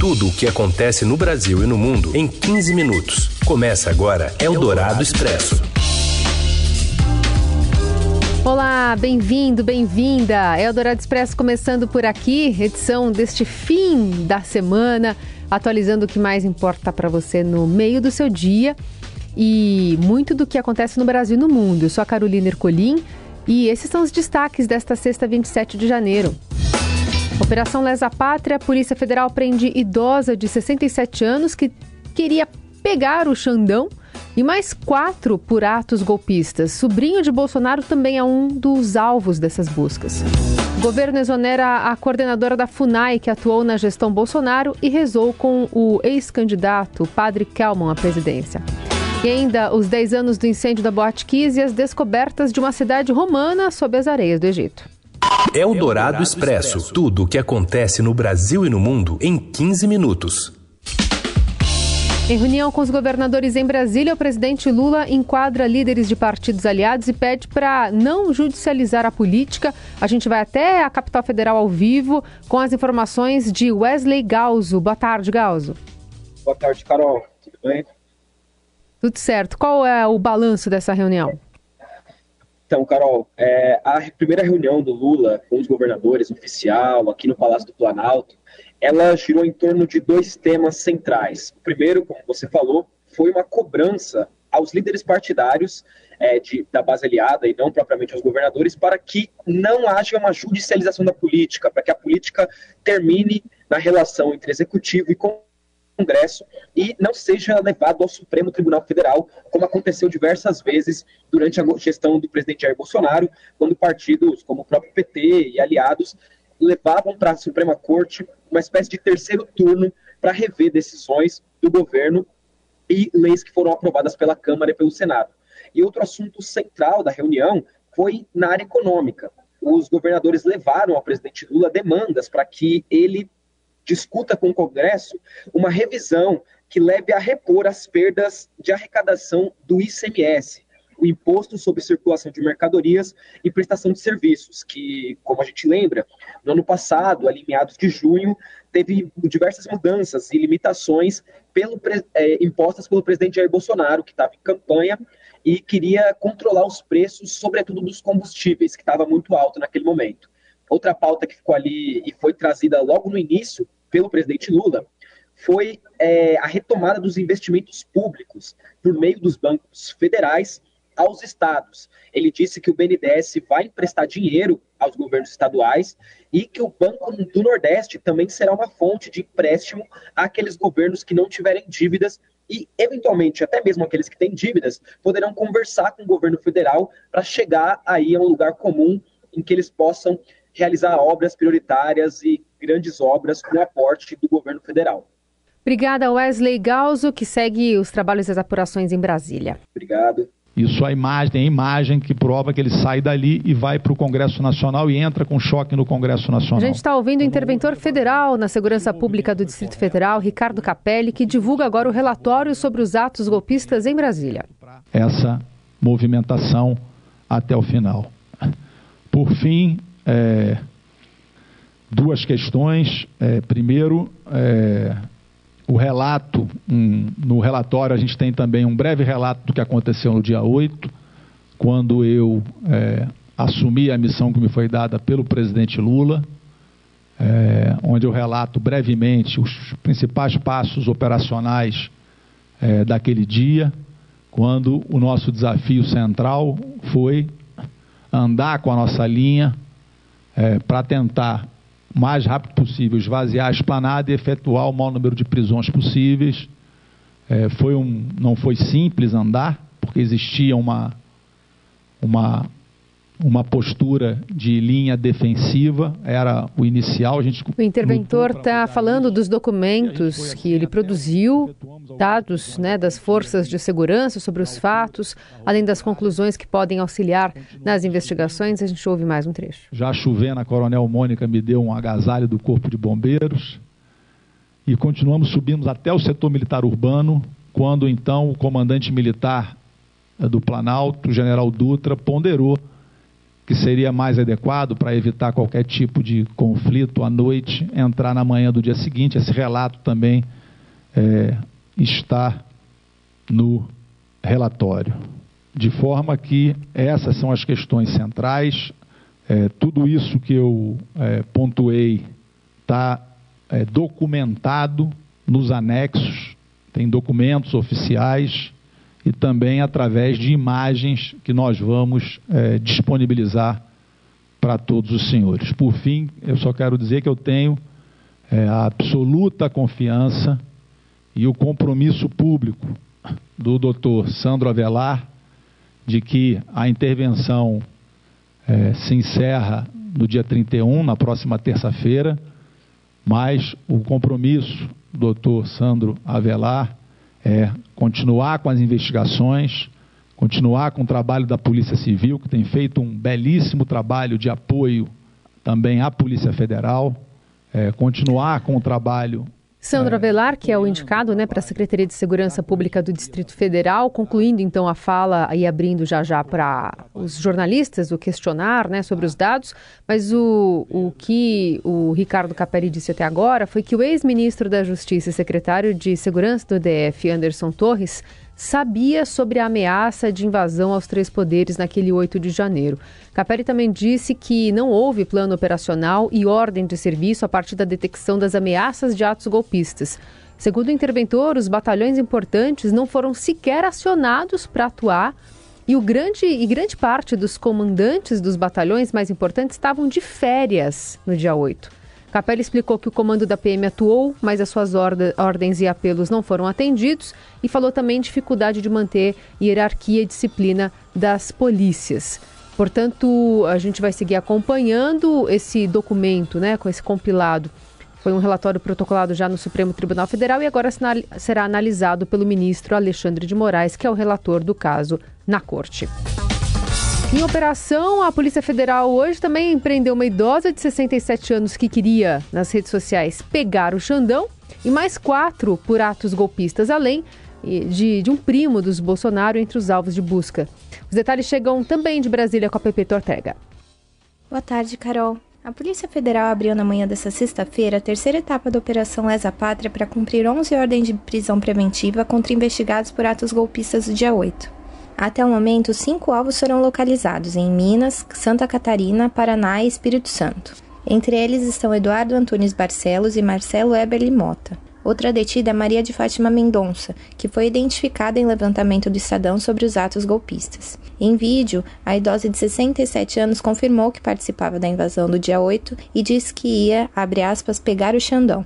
Tudo o que acontece no Brasil e no mundo em 15 minutos. Começa agora Eldorado Expresso. Olá, bem-vindo, bem-vinda. Eldorado Expresso começando por aqui, edição deste fim da semana, atualizando o que mais importa para você no meio do seu dia e muito do que acontece no Brasil e no mundo. Eu sou a Carolina Ercolim e esses são os destaques desta sexta, 27 de janeiro. Operação Lesa Pátria, a Polícia Federal prende idosa de 67 anos que queria pegar o Xandão e mais quatro por atos golpistas. Sobrinho de Bolsonaro também é um dos alvos dessas buscas. O governo exonera a coordenadora da FUNAI, que atuou na gestão Bolsonaro e rezou com o ex-candidato Padre Kelman à presidência. E ainda os 10 anos do incêndio da Boate Kiss e as descobertas de uma cidade romana sob as areias do Egito. É o Dourado Expresso. Tudo o que acontece no Brasil e no mundo em 15 minutos. Em reunião com os governadores em Brasília, o presidente Lula enquadra líderes de partidos aliados e pede para não judicializar a política. A gente vai até a capital federal ao vivo com as informações de Wesley Galzo. Boa tarde, Galzo. Boa tarde, Carol. Tudo bem? Tudo certo. Qual é o balanço dessa reunião? Então, Carol, é, a primeira reunião do Lula com os governadores oficial aqui no Palácio do Planalto, ela girou em torno de dois temas centrais. O primeiro, como você falou, foi uma cobrança aos líderes partidários é, de, da base aliada e não propriamente aos governadores para que não haja uma judicialização da política, para que a política termine na relação entre executivo e Congresso e não seja levado ao Supremo Tribunal Federal, como aconteceu diversas vezes durante a gestão do presidente Jair Bolsonaro, quando partidos como o próprio PT e aliados levavam para a Suprema Corte uma espécie de terceiro turno para rever decisões do governo e leis que foram aprovadas pela Câmara e pelo Senado. E outro assunto central da reunião foi na área econômica. Os governadores levaram ao presidente Lula demandas para que ele discuta com o Congresso uma revisão que leve a repor as perdas de arrecadação do ICMS, o Imposto sobre Circulação de Mercadorias e Prestação de Serviços, que, como a gente lembra, no ano passado, ali meados de junho, teve diversas mudanças e limitações pelo, é, impostas pelo presidente Jair Bolsonaro, que estava em campanha e queria controlar os preços, sobretudo dos combustíveis, que estava muito alto naquele momento. Outra pauta que ficou ali e foi trazida logo no início pelo presidente Lula foi é, a retomada dos investimentos públicos por meio dos bancos federais aos estados. Ele disse que o BNDES vai emprestar dinheiro aos governos estaduais e que o Banco do Nordeste também será uma fonte de empréstimo àqueles governos que não tiverem dívidas e, eventualmente, até mesmo aqueles que têm dívidas, poderão conversar com o governo federal para chegar aí a um lugar comum em que eles possam realizar obras prioritárias e grandes obras com aporte do governo federal. Obrigada, Wesley Galzo, que segue os trabalhos e as apurações em Brasília. Obrigado. Isso a imagem, tem a imagem que prova que ele sai dali e vai para o Congresso Nacional e entra com choque no Congresso Nacional. A gente está ouvindo o interventor federal na Segurança Pública do Distrito Federal, Ricardo Capelli, que divulga agora o relatório sobre os atos golpistas em Brasília. Essa movimentação até o final. Por fim, é, duas questões. É, primeiro, é, o relato, um, no relatório a gente tem também um breve relato do que aconteceu no dia 8, quando eu é, assumi a missão que me foi dada pelo presidente Lula, é, onde eu relato brevemente os principais passos operacionais é, daquele dia, quando o nosso desafio central foi andar com a nossa linha é, para tentar mais rápido possível esvaziar a esplanada e efetuar o maior número de prisões possíveis. É, foi um, não foi simples andar, porque existia uma, uma uma postura de linha defensiva, era o inicial. A gente o interventor está falando dos documentos que ele produziu, dados né, das forças de segurança sobre os fatos, além das conclusões que podem auxiliar nas investigações. A gente ouve mais um trecho. Já chovendo, a Coronel Mônica me deu um agasalho do Corpo de Bombeiros e continuamos subindo até o setor militar urbano, quando então o comandante militar do Planalto, o general Dutra, ponderou que seria mais adequado para evitar qualquer tipo de conflito à noite, entrar na manhã do dia seguinte. Esse relato também é, está no relatório. De forma que essas são as questões centrais. É, tudo isso que eu é, pontuei está é, documentado nos anexos, tem documentos oficiais e também através de imagens que nós vamos é, disponibilizar para todos os senhores. Por fim, eu só quero dizer que eu tenho é, a absoluta confiança e o compromisso público do doutor Sandro Avelar de que a intervenção é, se encerra no dia 31, na próxima terça-feira, mas o compromisso do doutor Sandro Avelar é continuar com as investigações, continuar com o trabalho da Polícia Civil, que tem feito um belíssimo trabalho de apoio também à Polícia Federal, é, continuar com o trabalho Sandro Avelar, que é o indicado né, para a Secretaria de Segurança Pública do Distrito Federal, concluindo então a fala e abrindo já já para os jornalistas o questionar né, sobre os dados, mas o, o que o Ricardo Capelli disse até agora foi que o ex-ministro da Justiça e secretário de Segurança do DF, Anderson Torres, sabia sobre a ameaça de invasão aos três poderes naquele 8 de janeiro. Capelli também disse que não houve plano operacional e ordem de serviço a partir da detecção das ameaças de atos golpistas. Segundo o interventor, os batalhões importantes não foram sequer acionados para atuar e, o grande, e grande parte dos comandantes dos batalhões mais importantes estavam de férias no dia 8. Capelli explicou que o comando da PM atuou, mas as suas ordens e apelos não foram atendidos e falou também dificuldade de manter hierarquia e disciplina das polícias. Portanto, a gente vai seguir acompanhando esse documento, né, com esse compilado. Foi um relatório protocolado já no Supremo Tribunal Federal e agora será analisado pelo ministro Alexandre de Moraes, que é o relator do caso na Corte. Em operação, a Polícia Federal hoje também prendeu uma idosa de 67 anos que queria, nas redes sociais, pegar o Xandão e mais quatro por atos golpistas, além de, de um primo dos Bolsonaro entre os alvos de busca. Os detalhes chegam também de Brasília com a Pepe Ortega. Boa tarde, Carol. A Polícia Federal abriu na manhã desta sexta-feira a terceira etapa da Operação Lesa Pátria para cumprir 11 ordens de prisão preventiva contra investigados por atos golpistas do dia 8. Até o momento, cinco alvos foram localizados em Minas, Santa Catarina, Paraná e Espírito Santo. Entre eles estão Eduardo Antunes Barcelos e Marcelo Eberly Mota. Outra detida é Maria de Fátima Mendonça, que foi identificada em levantamento do Estadão sobre os atos golpistas. Em vídeo, a idosa de 67 anos confirmou que participava da invasão do dia 8 e disse que ia, aspas, pegar o Xandão.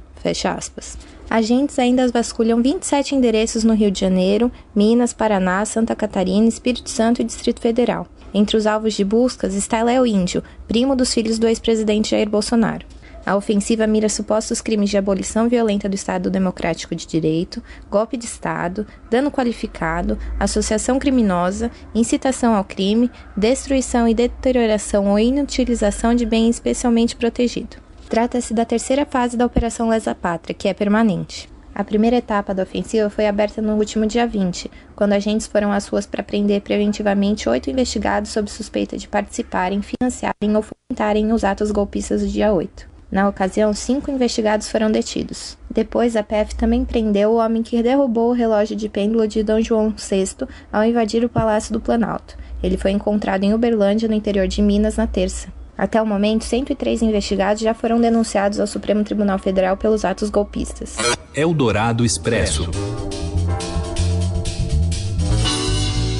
Agentes ainda vasculham 27 endereços no Rio de Janeiro, Minas, Paraná, Santa Catarina, Espírito Santo e Distrito Federal. Entre os alvos de buscas está Léo Índio, primo dos filhos do ex-presidente Jair Bolsonaro. A ofensiva mira supostos crimes de abolição violenta do Estado Democrático de Direito, golpe de Estado, dano qualificado, associação criminosa, incitação ao crime, destruição e deterioração ou inutilização de bem especialmente protegido. Trata-se da terceira fase da Operação Lesa Pátria, que é permanente. A primeira etapa da ofensiva foi aberta no último dia 20, quando agentes foram às ruas para prender preventivamente oito investigados sob suspeita de participarem, financiarem ou fomentarem os atos golpistas do dia 8. Na ocasião, cinco investigados foram detidos. Depois, a PF também prendeu o homem que derrubou o relógio de pêndulo de Dom João VI ao invadir o Palácio do Planalto. Ele foi encontrado em Uberlândia, no interior de Minas, na terça. Até o momento, 103 investigados já foram denunciados ao Supremo Tribunal Federal pelos atos golpistas. Eldorado Expresso.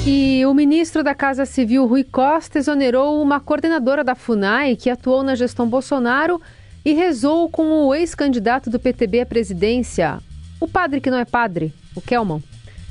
E o ministro da Casa Civil, Rui Costa, exonerou uma coordenadora da FUNAI que atuou na gestão Bolsonaro e rezou com o ex-candidato do PTB à presidência, o padre que não é padre, o Kelman.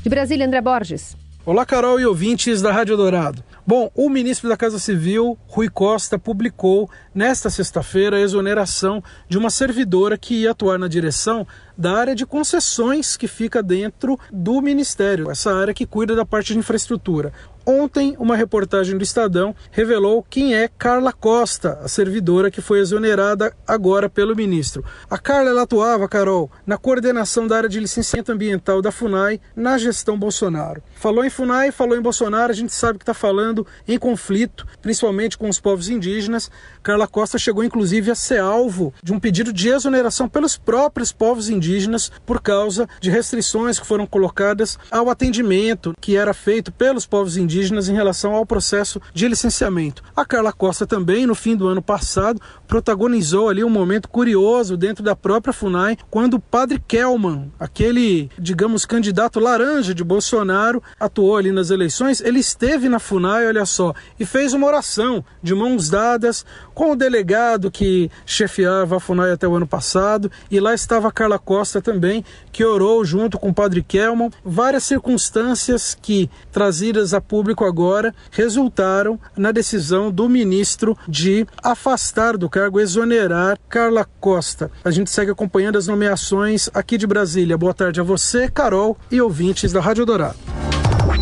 De Brasília, André Borges. Olá, Carol e ouvintes da Rádio Dourado. Bom, o ministro da Casa Civil, Rui Costa, publicou nesta sexta-feira, a exoneração de uma servidora que ia atuar na direção da área de concessões que fica dentro do Ministério, essa área que cuida da parte de infraestrutura. Ontem, uma reportagem do Estadão revelou quem é Carla Costa, a servidora que foi exonerada agora pelo ministro. A Carla ela atuava, Carol, na coordenação da área de licenciamento ambiental da FUNAI na gestão Bolsonaro. Falou em FUNAI, falou em Bolsonaro, a gente sabe que está falando em conflito, principalmente com os povos indígenas. Carla Costa chegou inclusive a ser alvo de um pedido de exoneração pelos próprios povos indígenas por causa de restrições que foram colocadas ao atendimento que era feito pelos povos indígenas em relação ao processo de licenciamento. A Carla Costa também, no fim do ano passado, protagonizou ali um momento curioso dentro da própria FUNAI, quando o padre Kelman, aquele, digamos, candidato laranja de Bolsonaro, atuou ali nas eleições, ele esteve na FUNAI, olha só, e fez uma oração de mãos dadas com o delegado que chefiava a FUNAI até o ano passado, e lá estava Carla Costa também, que orou junto com o padre Kelman, várias circunstâncias que, trazidas a público agora, resultaram na decisão do ministro de afastar do cargo, exonerar Carla Costa. A gente segue acompanhando as nomeações aqui de Brasília. Boa tarde a você, Carol e ouvintes da Rádio Dourado.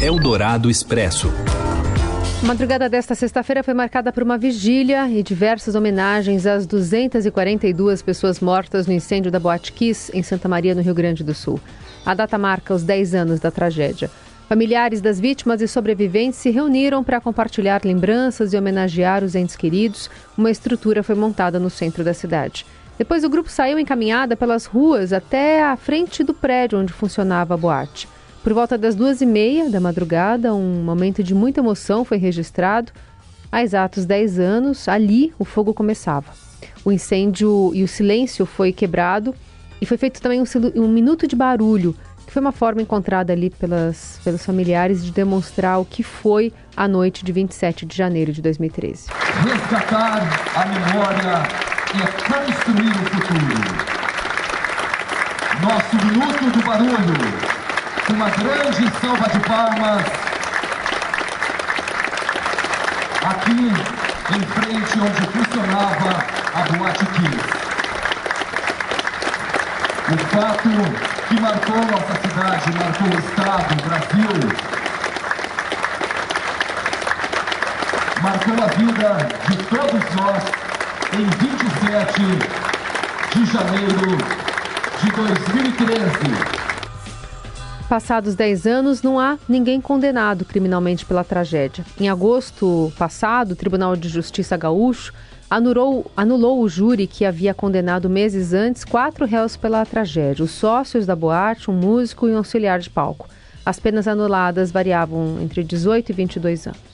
Eldorado Expresso. A madrugada desta sexta-feira foi marcada por uma vigília e diversas homenagens às 242 pessoas mortas no incêndio da Boate Kiss, em Santa Maria, no Rio Grande do Sul. A data marca os 10 anos da tragédia. Familiares das vítimas e sobreviventes se reuniram para compartilhar lembranças e homenagear os entes queridos. Uma estrutura foi montada no centro da cidade. Depois, o grupo saiu encaminhada pelas ruas até a frente do prédio onde funcionava a boate. Por volta das duas e meia da madrugada, um momento de muita emoção foi registrado. Há exatos 10 anos, ali o fogo começava. O incêndio e o silêncio foi quebrado e foi feito também um, um minuto de barulho, que foi uma forma encontrada ali pelas, pelos familiares de demonstrar o que foi a noite de 27 de janeiro de 2013. Resgatar a memória é construir o futuro. Nosso minuto do barulho uma grande salva de palmas aqui em frente onde funcionava a Boate Kiss. O fato que marcou nossa cidade, marcou o Estado, o Brasil, marcou a vida de todos nós em 27 de janeiro de 2013. Passados 10 anos, não há ninguém condenado criminalmente pela tragédia. Em agosto passado, o Tribunal de Justiça Gaúcho anulou, anulou o júri que havia condenado meses antes quatro réus pela tragédia: os sócios da boate, um músico e um auxiliar de palco. As penas anuladas variavam entre 18 e 22 anos.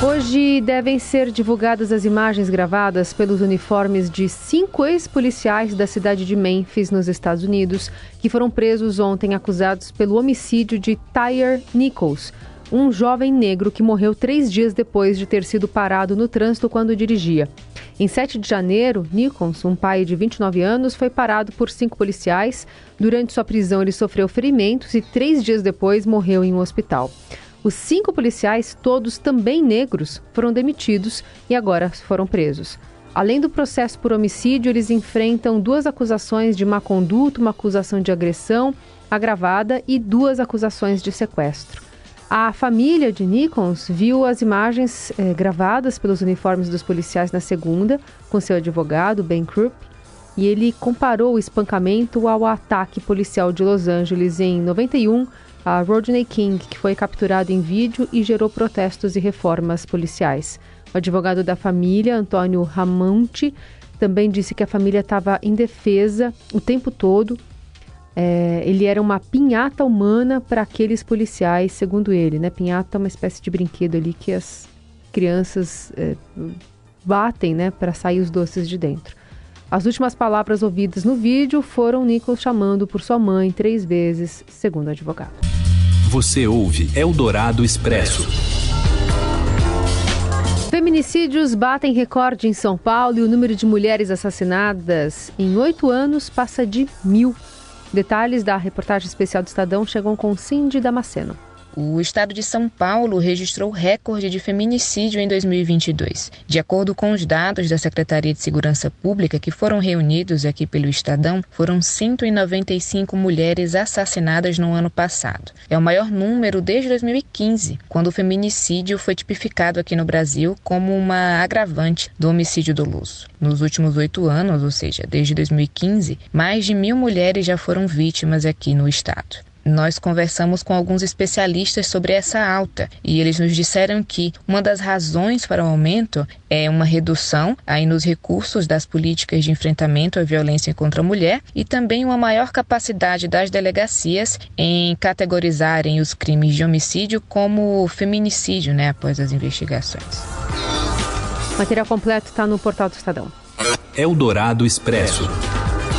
Hoje devem ser divulgadas as imagens gravadas pelos uniformes de cinco ex-policiais da cidade de Memphis, nos Estados Unidos, que foram presos ontem acusados pelo homicídio de Tyre Nichols, um jovem negro que morreu três dias depois de ter sido parado no trânsito quando dirigia. Em 7 de janeiro, Nichols, um pai de 29 anos, foi parado por cinco policiais. Durante sua prisão, ele sofreu ferimentos e três dias depois morreu em um hospital. Os cinco policiais, todos também negros, foram demitidos e agora foram presos. Além do processo por homicídio, eles enfrentam duas acusações de má conduta, uma acusação de agressão agravada e duas acusações de sequestro. A família de Nichols viu as imagens eh, gravadas pelos uniformes dos policiais na segunda, com seu advogado, Ben Krupp, e ele comparou o espancamento ao ataque policial de Los Angeles em 91 a Rodney King, que foi capturado em vídeo e gerou protestos e reformas policiais. O advogado da família, Antônio Ramonte, também disse que a família estava indefesa o tempo todo. É, ele era uma pinhata humana para aqueles policiais, segundo ele. Né? Pinhata é uma espécie de brinquedo ali que as crianças é, batem né, para sair os doces de dentro. As últimas palavras ouvidas no vídeo foram Nichols chamando por sua mãe três vezes, segundo o advogado. Você ouve Eldorado Expresso. Feminicídios batem recorde em São Paulo e o número de mulheres assassinadas em oito anos passa de mil. Detalhes da reportagem especial do Estadão chegam com Cindy Damasceno. O estado de São Paulo registrou recorde de feminicídio em 2022. De acordo com os dados da Secretaria de Segurança Pública que foram reunidos aqui pelo Estadão, foram 195 mulheres assassinadas no ano passado. É o maior número desde 2015, quando o feminicídio foi tipificado aqui no Brasil como uma agravante do homicídio doloso. Nos últimos oito anos, ou seja, desde 2015, mais de mil mulheres já foram vítimas aqui no estado. Nós conversamos com alguns especialistas sobre essa alta e eles nos disseram que uma das razões para o aumento é uma redução aí nos recursos das políticas de enfrentamento à violência contra a mulher e também uma maior capacidade das delegacias em categorizarem os crimes de homicídio como feminicídio, né, após as investigações. O material completo está no portal do Estadão. Eldorado Expresso.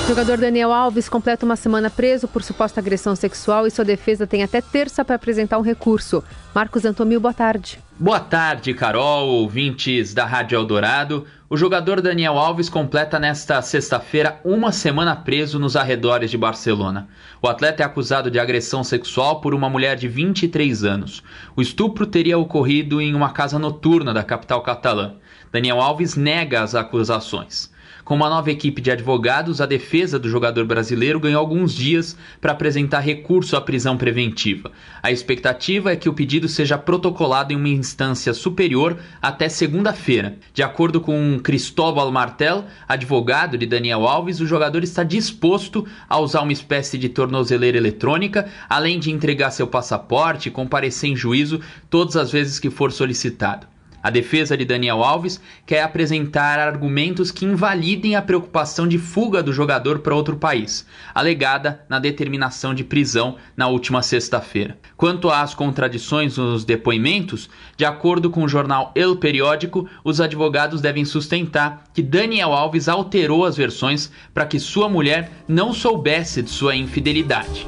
Jogador Daniel Alves completa uma semana preso por suposta agressão sexual e sua defesa tem até terça para apresentar um recurso. Marcos Antomil, boa tarde. Boa tarde, Carol, ouvintes da Rádio Eldorado. O jogador Daniel Alves completa nesta sexta-feira uma semana preso nos arredores de Barcelona. O atleta é acusado de agressão sexual por uma mulher de 23 anos. O estupro teria ocorrido em uma casa noturna da capital catalã. Daniel Alves nega as acusações. Com uma nova equipe de advogados, a defesa do jogador brasileiro ganhou alguns dias para apresentar recurso à prisão preventiva. A expectativa é que o pedido seja protocolado em uma instância superior até segunda-feira. De acordo com Cristóbal Martel, advogado de Daniel Alves, o jogador está disposto a usar uma espécie de tornozeleira eletrônica, além de entregar seu passaporte e comparecer em juízo todas as vezes que for solicitado. A defesa de Daniel Alves quer apresentar argumentos que invalidem a preocupação de fuga do jogador para outro país, alegada na determinação de prisão na última sexta-feira. Quanto às contradições nos depoimentos, de acordo com o jornal El Periódico, os advogados devem sustentar que Daniel Alves alterou as versões para que sua mulher não soubesse de sua infidelidade.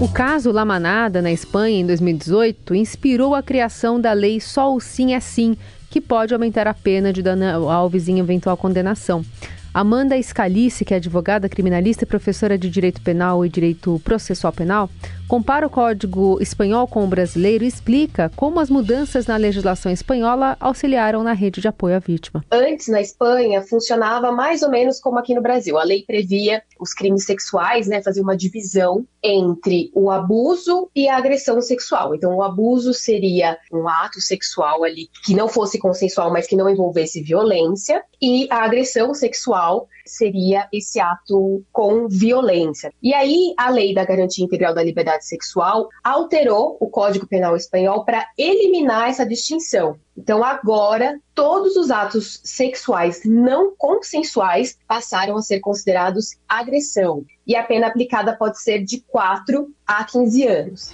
O caso La Manada, na Espanha, em 2018, inspirou a criação da lei Só o Sim é Sim, que pode aumentar a pena de Daniel Alves em eventual condenação. Amanda Scalice, que é advogada criminalista e professora de Direito Penal e Direito Processual Penal, compara o Código Espanhol com o brasileiro e explica como as mudanças na legislação espanhola auxiliaram na rede de apoio à vítima. Antes, na Espanha, funcionava mais ou menos como aqui no Brasil. A lei previa os crimes sexuais, né, fazia uma divisão entre o abuso e a agressão sexual. Então, o abuso seria um ato sexual ali que não fosse consensual, mas que não envolvesse violência, e a agressão sexual seria esse ato com violência. E aí, a lei da garantia integral da liberdade sexual alterou o Código Penal espanhol para eliminar essa distinção. Então, agora, todos os atos sexuais não consensuais passaram a ser considerados agressão. E a pena aplicada pode ser de 4 a 15 anos.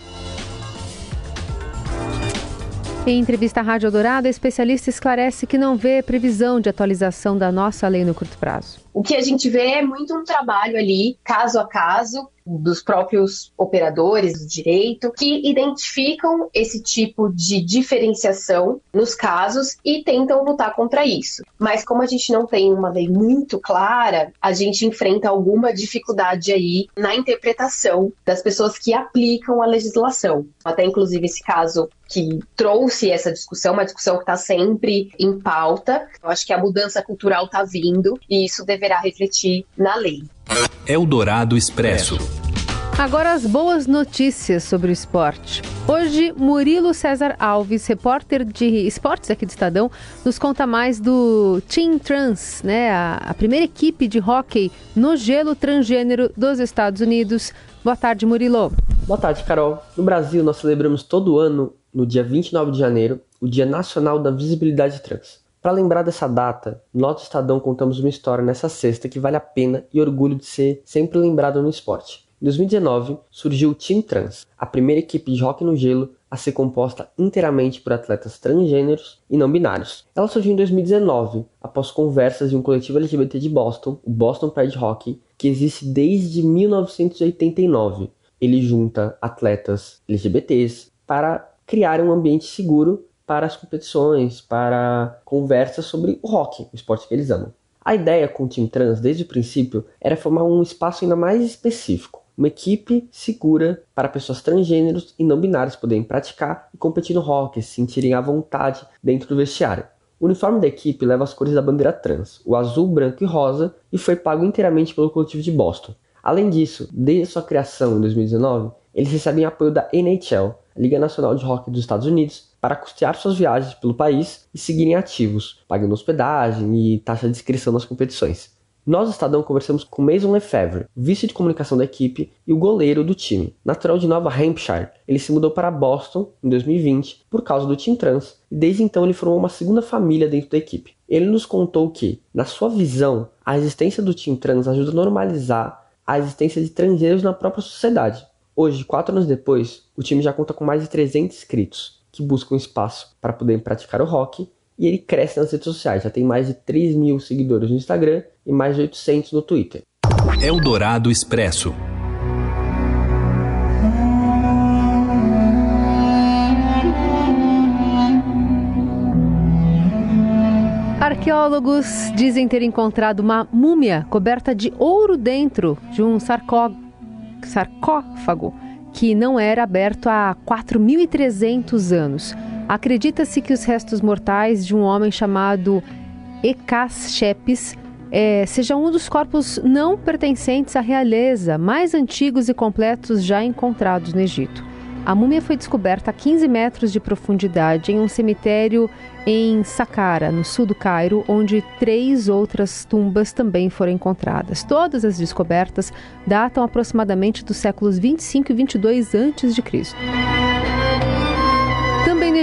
Em entrevista à Rádio Dourado, a especialista esclarece que não vê previsão de atualização da nossa lei no curto prazo. O que a gente vê é muito um trabalho ali, caso a caso, dos próprios operadores do direito, que identificam esse tipo de diferenciação nos casos e tentam lutar contra isso. Mas como a gente não tem uma lei muito clara, a gente enfrenta alguma dificuldade aí na interpretação das pessoas que aplicam a legislação. Até inclusive esse caso que trouxe essa discussão, uma discussão que está sempre em pauta. Eu acho que a mudança cultural está vindo e isso deverá refletir na lei. Eldorado Expresso. Agora as boas notícias sobre o esporte. Hoje, Murilo César Alves, repórter de esportes aqui do Estadão, nos conta mais do Team Trans, né? A, a primeira equipe de hóquei no gelo transgênero dos Estados Unidos. Boa tarde, Murilo. Boa tarde, Carol. No Brasil, nós celebramos todo ano, no dia 29 de janeiro, o Dia Nacional da Visibilidade Trans. Para lembrar dessa data, nós do Estadão contamos uma história nessa sexta que vale a pena e orgulho de ser sempre lembrada no esporte. Em 2019, surgiu o Team Trans, a primeira equipe de hockey no gelo a ser composta inteiramente por atletas transgêneros e não binários. Ela surgiu em 2019, após conversas de um coletivo LGBT de Boston, o Boston Pride Hockey, que existe desde 1989. Ele junta atletas LGBTs para criar um ambiente seguro para as competições, para conversas sobre o hockey, o esporte que eles amam. A ideia com o Team Trans, desde o princípio, era formar um espaço ainda mais específico, uma equipe segura para pessoas transgêneros e não binários poderem praticar e competir no hockey, se sentirem à vontade dentro do vestiário. O uniforme da equipe leva as cores da bandeira trans, o azul, branco e rosa, e foi pago inteiramente pelo coletivo de Boston. Além disso, desde sua criação em 2019, eles recebem apoio da NHL, a Liga Nacional de Hockey dos Estados Unidos, para custear suas viagens pelo país e seguirem ativos, pagando hospedagem e taxa de inscrição nas competições. Nós, Estadão, conversamos com Mason Lefebvre, vice de comunicação da equipe e o goleiro do time. Natural de Nova Hampshire, ele se mudou para Boston em 2020 por causa do Team Trans e desde então ele formou uma segunda família dentro da equipe. Ele nos contou que, na sua visão, a existência do Team Trans ajuda a normalizar a existência de transgêneros na própria sociedade. Hoje, quatro anos depois, o time já conta com mais de 300 inscritos que buscam espaço para poderem praticar o rock e ele cresce nas redes sociais. Já tem mais de 3 mil seguidores no Instagram e mais de 800 no Twitter. Eldorado Expresso. Arqueólogos dizem ter encontrado uma múmia coberta de ouro dentro de um sarcó... sarcófago que não era aberto há 4.300 anos. Acredita-se que os restos mortais de um homem chamado Ekas Shepes é, seja um dos corpos não pertencentes à realeza mais antigos e completos já encontrados no Egito. A múmia foi descoberta a 15 metros de profundidade em um cemitério em Saqqara, no sul do Cairo, onde três outras tumbas também foram encontradas. Todas as descobertas datam aproximadamente dos séculos 25 e 22 a.C.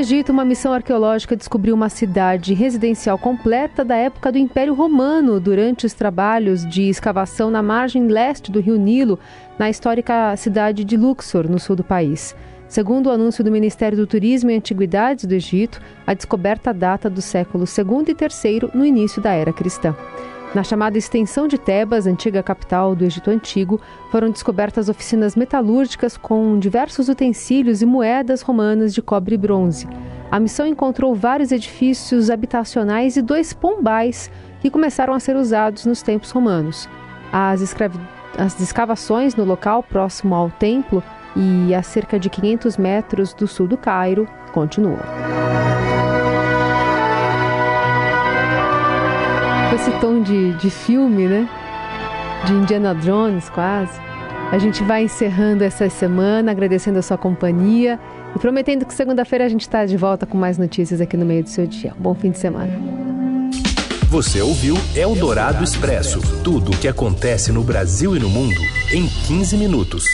Egito, uma missão arqueológica descobriu uma cidade residencial completa da época do Império Romano durante os trabalhos de escavação na margem leste do rio Nilo, na histórica cidade de Luxor, no sul do país. Segundo o anúncio do Ministério do Turismo e Antiguidades do Egito, a descoberta data do século II e III, no início da era cristã. Na chamada extensão de Tebas, antiga capital do Egito Antigo, foram descobertas oficinas metalúrgicas com diversos utensílios e moedas romanas de cobre e bronze. A missão encontrou vários edifícios habitacionais e dois pombais que começaram a ser usados nos tempos romanos. As, escravi... As escavações no local próximo ao templo e a cerca de 500 metros do sul do Cairo continuam. Esse tom de, de filme, né? De Indiana Jones, quase. A gente vai encerrando essa semana, agradecendo a sua companhia e prometendo que segunda-feira a gente está de volta com mais notícias aqui no meio do seu dia. bom fim de semana. Você ouviu Eldorado Expresso tudo o que acontece no Brasil e no mundo em 15 minutos.